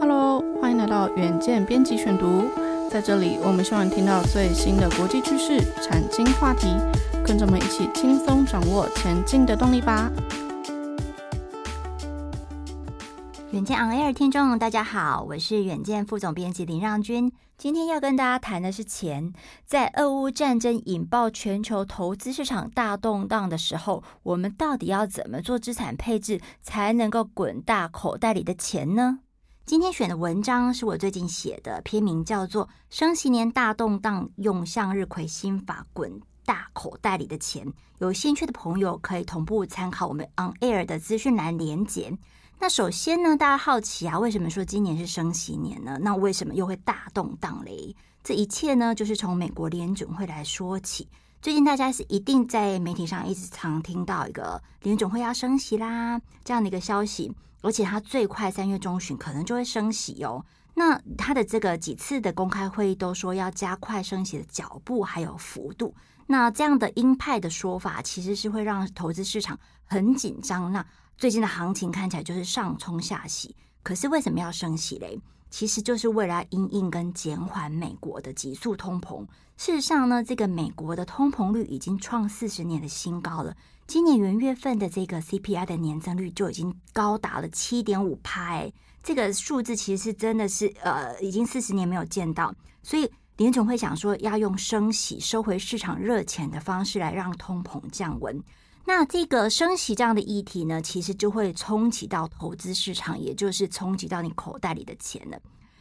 Hello，欢迎来到远见编辑选读，在这里我们希望听到最新的国际趋势、产经话题，跟着我们一起轻松掌握前进的动力吧。远见 On Air 听众，大家好，我是远见副总编辑林让君。今天要跟大家谈的是钱。在俄乌战争引爆全球投资市场大动荡的时候，我们到底要怎么做资产配置，才能够滚大口袋里的钱呢？今天选的文章是我最近写的，篇名叫做《升息年大动荡，用向日葵心法滚大口袋里的钱》。有兴趣的朋友可以同步参考我们 On Air 的资讯栏连结。那首先呢，大家好奇啊，为什么说今年是升息年呢？那为什么又会大动荡嘞？这一切呢，就是从美国联准会来说起。最近大家是一定在媒体上一直常听到一个联总会要升息啦这样的一个消息，而且它最快三月中旬可能就会升息哦。那它的这个几次的公开会议都说要加快升息的脚步还有幅度。那这样的鹰派的说法，其实是会让投资市场很紧张。那最近的行情看起来就是上冲下洗，可是为什么要升息嘞？其实就是为了因应跟减缓美国的急速通膨。事实上呢，这个美国的通膨率已经创四十年的新高了。今年元月份的这个 CPI 的年增率就已经高达了七点五趴，哎，这个数字其实是真的是呃，已经四十年没有见到。所以联总会想说要用升息收回市场热钱的方式来让通膨降温。那这个升息这样的议题呢，其实就会冲击到投资市场，也就是冲击到你口袋里的钱了。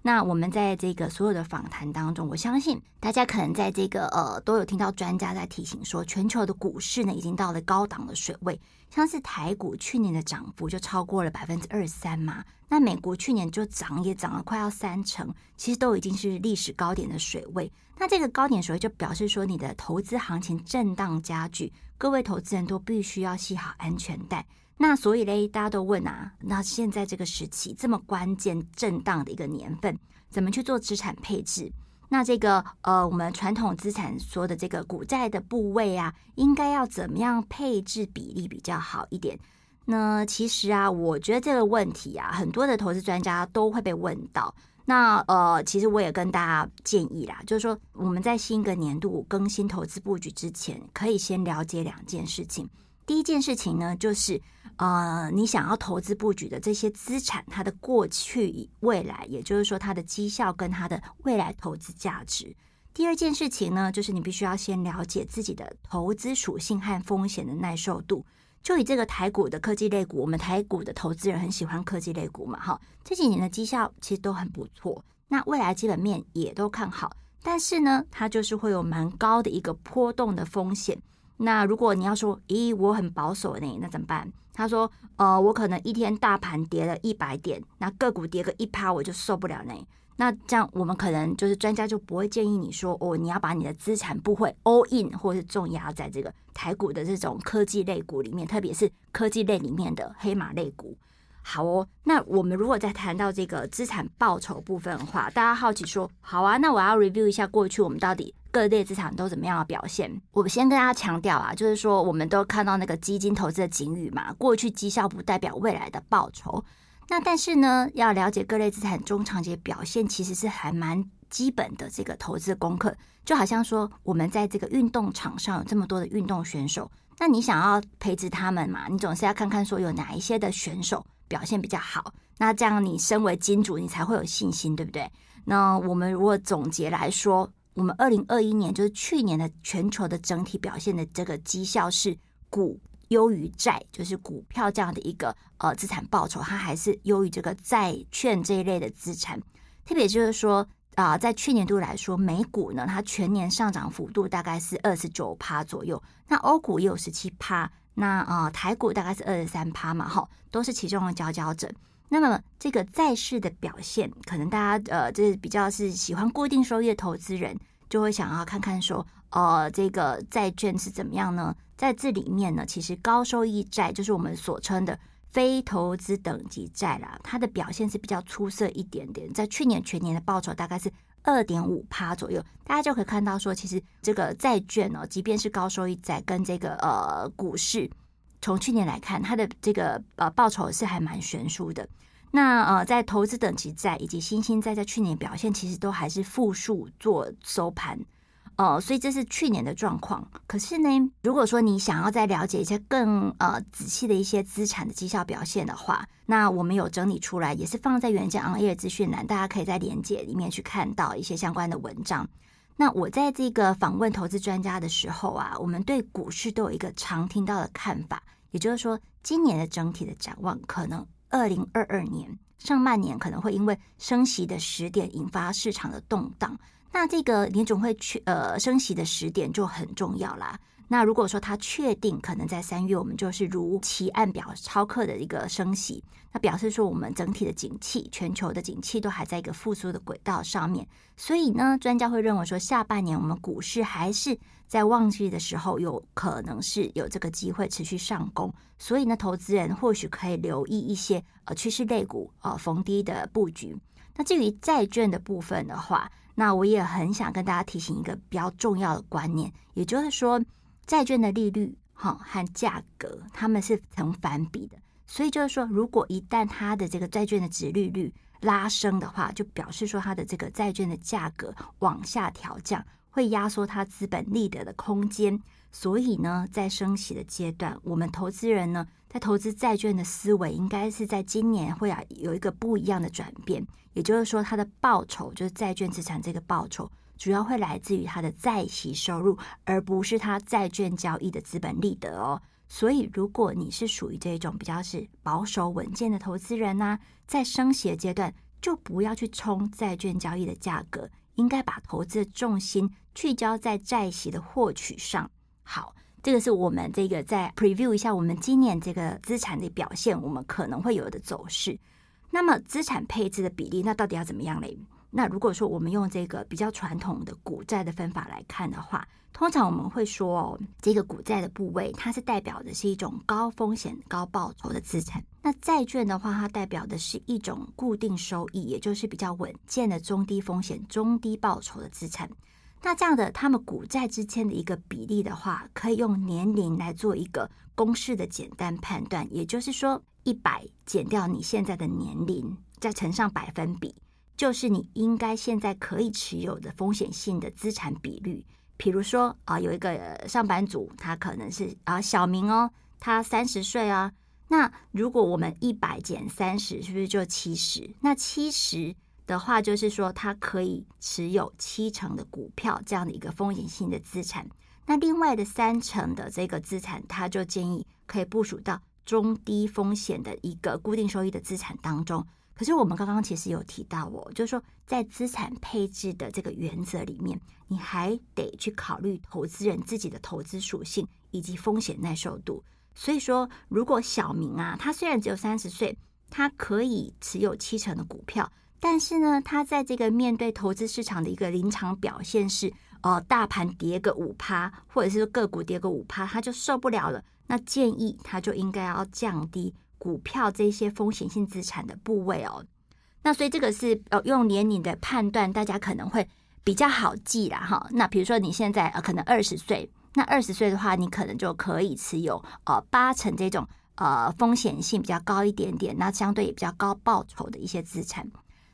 那我们在这个所有的访谈当中，我相信大家可能在这个呃都有听到专家在提醒说，全球的股市呢已经到了高档的水位，像是台股去年的涨幅就超过了百分之二十三嘛，那美国去年就涨也涨了快要三成，其实都已经是历史高点的水位。那这个高点水位就表示说，你的投资行情震荡加剧。各位投资人都必须要系好安全带。那所以嘞，大家都问啊，那现在这个时期这么关键震荡的一个年份，怎么去做资产配置？那这个呃，我们传统资产说的这个股债的部位啊，应该要怎么样配置比例比较好一点？那其实啊，我觉得这个问题啊，很多的投资专家都会被问到。那呃，其实我也跟大家建议啦，就是说我们在新一个年度更新投资布局之前，可以先了解两件事情。第一件事情呢，就是呃，你想要投资布局的这些资产，它的过去未来，也就是说它的绩效跟它的未来投资价值。第二件事情呢，就是你必须要先了解自己的投资属性和风险的耐受度。就以这个台股的科技类股，我们台股的投资人很喜欢科技类股嘛，哈，这几年的绩效其实都很不错，那未来基本面也都看好，但是呢，它就是会有蛮高的一个波动的风险。那如果你要说，咦，我很保守呢，那怎么办？他说，呃，我可能一天大盘跌了一百点，那个股跌个一趴，我就受不了呢。那这样，我们可能就是专家就不会建议你说哦，你要把你的资产部位 all in 或是重压在这个台股的这种科技类股里面，特别是科技类里面的黑马类股。好哦，那我们如果再谈到这个资产报酬部分的话，大家好奇说，好啊，那我要 review 一下过去我们到底各类资产都怎么样的表现。我先跟大家强调啊，就是说我们都看到那个基金投资的警语嘛，过去绩效不代表未来的报酬。那但是呢，要了解各类资产中长期表现，其实是还蛮基本的这个投资功课。就好像说，我们在这个运动场上有这么多的运动选手，那你想要培植他们嘛？你总是要看看说有哪一些的选手表现比较好，那这样你身为金主，你才会有信心，对不对？那我们如果总结来说，我们二零二一年就是去年的全球的整体表现的这个绩效是股。优于债，就是股票这样的一个呃资产报酬，它还是优于这个债券这一类的资产。特别就是说啊、在去年度来说，美股呢，它全年上涨幅度大概是二十九趴左右，那欧股也有十七趴，那啊、台股大概是二十三趴嘛，哈，都是其中的佼佼者。那么这个债市的表现，可能大家呃，就是比较是喜欢固定收益的投资人，就会想要看看说，呃，这个债券是怎么样呢？在这里面呢，其实高收益债就是我们所称的非投资等级债啦，它的表现是比较出色一点点。在去年全年的报酬大概是二点五趴左右，大家就可以看到说，其实这个债券呢，即便是高收益债跟这个呃股市，从去年来看，它的这个呃报酬是还蛮悬殊的。那呃，在投资等级债以及新兴债在去年表现其实都还是负数做收盘。哦，所以这是去年的状况。可是呢，如果说你想要再了解一些更呃仔细的一些资产的绩效表现的话，那我们有整理出来，也是放在原件 on air 资讯栏，大家可以在连接里面去看到一些相关的文章。那我在这个访问投资专家的时候啊，我们对股市都有一个常听到的看法，也就是说，今年的整体的展望，可能二零二二年上半年可能会因为升息的时点引发市场的动荡。那这个联总会去呃升息的时点就很重要啦。那如果说它确定可能在三月，我们就是如期按表超课的一个升息，那表示说我们整体的景气、全球的景气都还在一个复苏的轨道上面。所以呢，专家会认为说，下半年我们股市还是在旺季的时候，有可能是有这个机会持续上攻。所以呢，投资人或许可以留意一些呃趋势类股呃逢低的布局。那至于债券的部分的话，那我也很想跟大家提醒一个比较重要的观念，也就是说，债券的利率哈和价格，它们是成反比的。所以就是说，如果一旦它的这个债券的值利率拉升的话，就表示说它的这个债券的价格往下调降，会压缩它资本利得的空间。所以呢，在升息的阶段，我们投资人呢，在投资债券的思维，应该是在今年会啊有一个不一样的转变。也就是说，它的报酬就是债券资产这个报酬，主要会来自于它的债息收入，而不是它债券交易的资本利得哦。所以，如果你是属于这种比较是保守稳健的投资人呢，在升息的阶段，就不要去冲债券交易的价格，应该把投资的重心聚焦在债息的获取上。好，这个是我们这个在 preview 一下我们今年这个资产的表现，我们可能会有的走势。那么资产配置的比例，那到底要怎么样嘞？那如果说我们用这个比较传统的股债的分法来看的话，通常我们会说哦，这个股债的部位，它是代表的是一种高风险高报酬的资产。那债券的话，它代表的是一种固定收益，也就是比较稳健的中低风险中低报酬的资产。那这样的，他们股债之间的一个比例的话，可以用年龄来做一个公式的简单判断，也就是说，一百减掉你现在的年龄，再乘上百分比，就是你应该现在可以持有的风险性的资产比率。比如说啊，有一个上班族，他可能是啊小明哦，他三十岁啊，那如果我们一百减三十，是不是就七十？那七十。的话，就是说，他可以持有七成的股票这样的一个风险性的资产。那另外的三成的这个资产，他就建议可以部署到中低风险的一个固定收益的资产当中。可是我们刚刚其实有提到哦，就是说在资产配置的这个原则里面，你还得去考虑投资人自己的投资属性以及风险耐受度。所以说，如果小明啊，他虽然只有三十岁，他可以持有七成的股票。但是呢，他在这个面对投资市场的一个临场表现是，呃，大盘跌个五趴，或者是个股跌个五趴，他就受不了了。那建议他就应该要降低股票这些风险性资产的部位哦。那所以这个是呃用年龄的判断，大家可能会比较好记啦哈。那比如说你现在呃可能二十岁，那二十岁的话，你可能就可以持有呃八成这种呃风险性比较高一点点，那相对也比较高报酬的一些资产。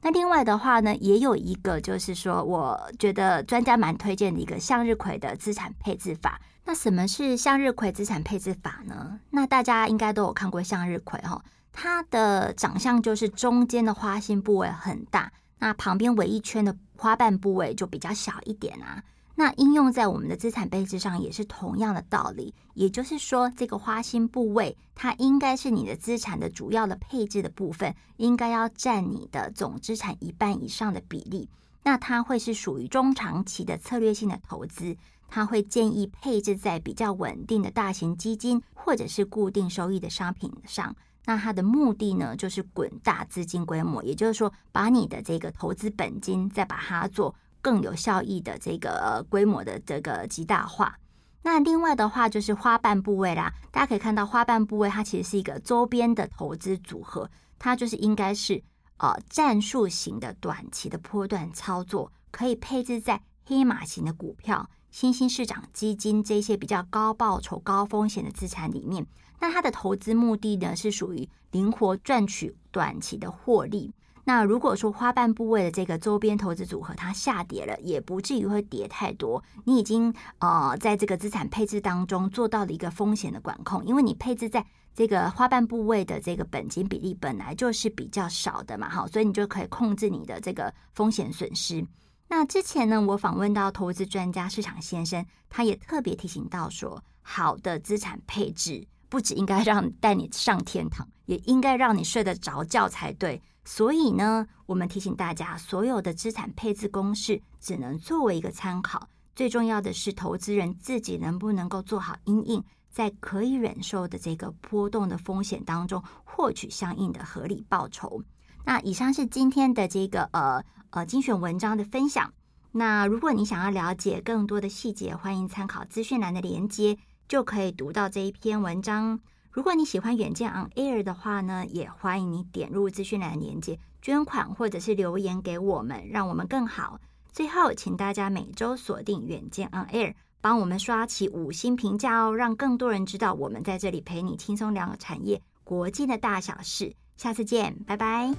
那另外的话呢，也有一个就是说，我觉得专家蛮推荐的一个向日葵的资产配置法。那什么是向日葵资产配置法呢？那大家应该都有看过向日葵哈，它的长相就是中间的花心部位很大，那旁边围一圈的花瓣部位就比较小一点啊。那应用在我们的资产配置上也是同样的道理，也就是说，这个花心部位它应该是你的资产的主要的配置的部分，应该要占你的总资产一半以上的比例。那它会是属于中长期的策略性的投资，它会建议配置在比较稳定的大型基金或者是固定收益的商品上。那它的目的呢，就是滚大资金规模，也就是说，把你的这个投资本金再把它做。更有效益的这个规模的这个极大化。那另外的话就是花瓣部位啦，大家可以看到花瓣部位它其实是一个周边的投资组合，它就是应该是呃战术型的短期的波段操作，可以配置在黑马型的股票、新兴市场基金这些比较高报酬、高风险的资产里面。那它的投资目的呢是属于灵活赚取短期的获利。那如果说花瓣部位的这个周边投资组合它下跌了，也不至于会跌太多。你已经呃在这个资产配置当中做到了一个风险的管控，因为你配置在这个花瓣部位的这个本金比例本来就是比较少的嘛，哈，所以你就可以控制你的这个风险损失。那之前呢，我访问到投资专家市场先生，他也特别提醒到说，好的资产配置不只应该让带你上天堂，也应该让你睡得着觉才对。所以呢，我们提醒大家，所有的资产配置公式只能作为一个参考，最重要的是投资人自己能不能够做好因应，在可以忍受的这个波动的风险当中，获取相应的合理报酬。那以上是今天的这个呃呃精选文章的分享。那如果你想要了解更多的细节，欢迎参考资讯栏的连接，就可以读到这一篇文章。如果你喜欢远见 On Air 的话呢，也欢迎你点入资讯栏链接捐款，或者是留言给我们，让我们更好。最后，请大家每周锁定远见 On Air，帮我们刷起五星评价哦，让更多人知道我们在这里陪你轻松聊产业国际的大小事。下次见，拜拜。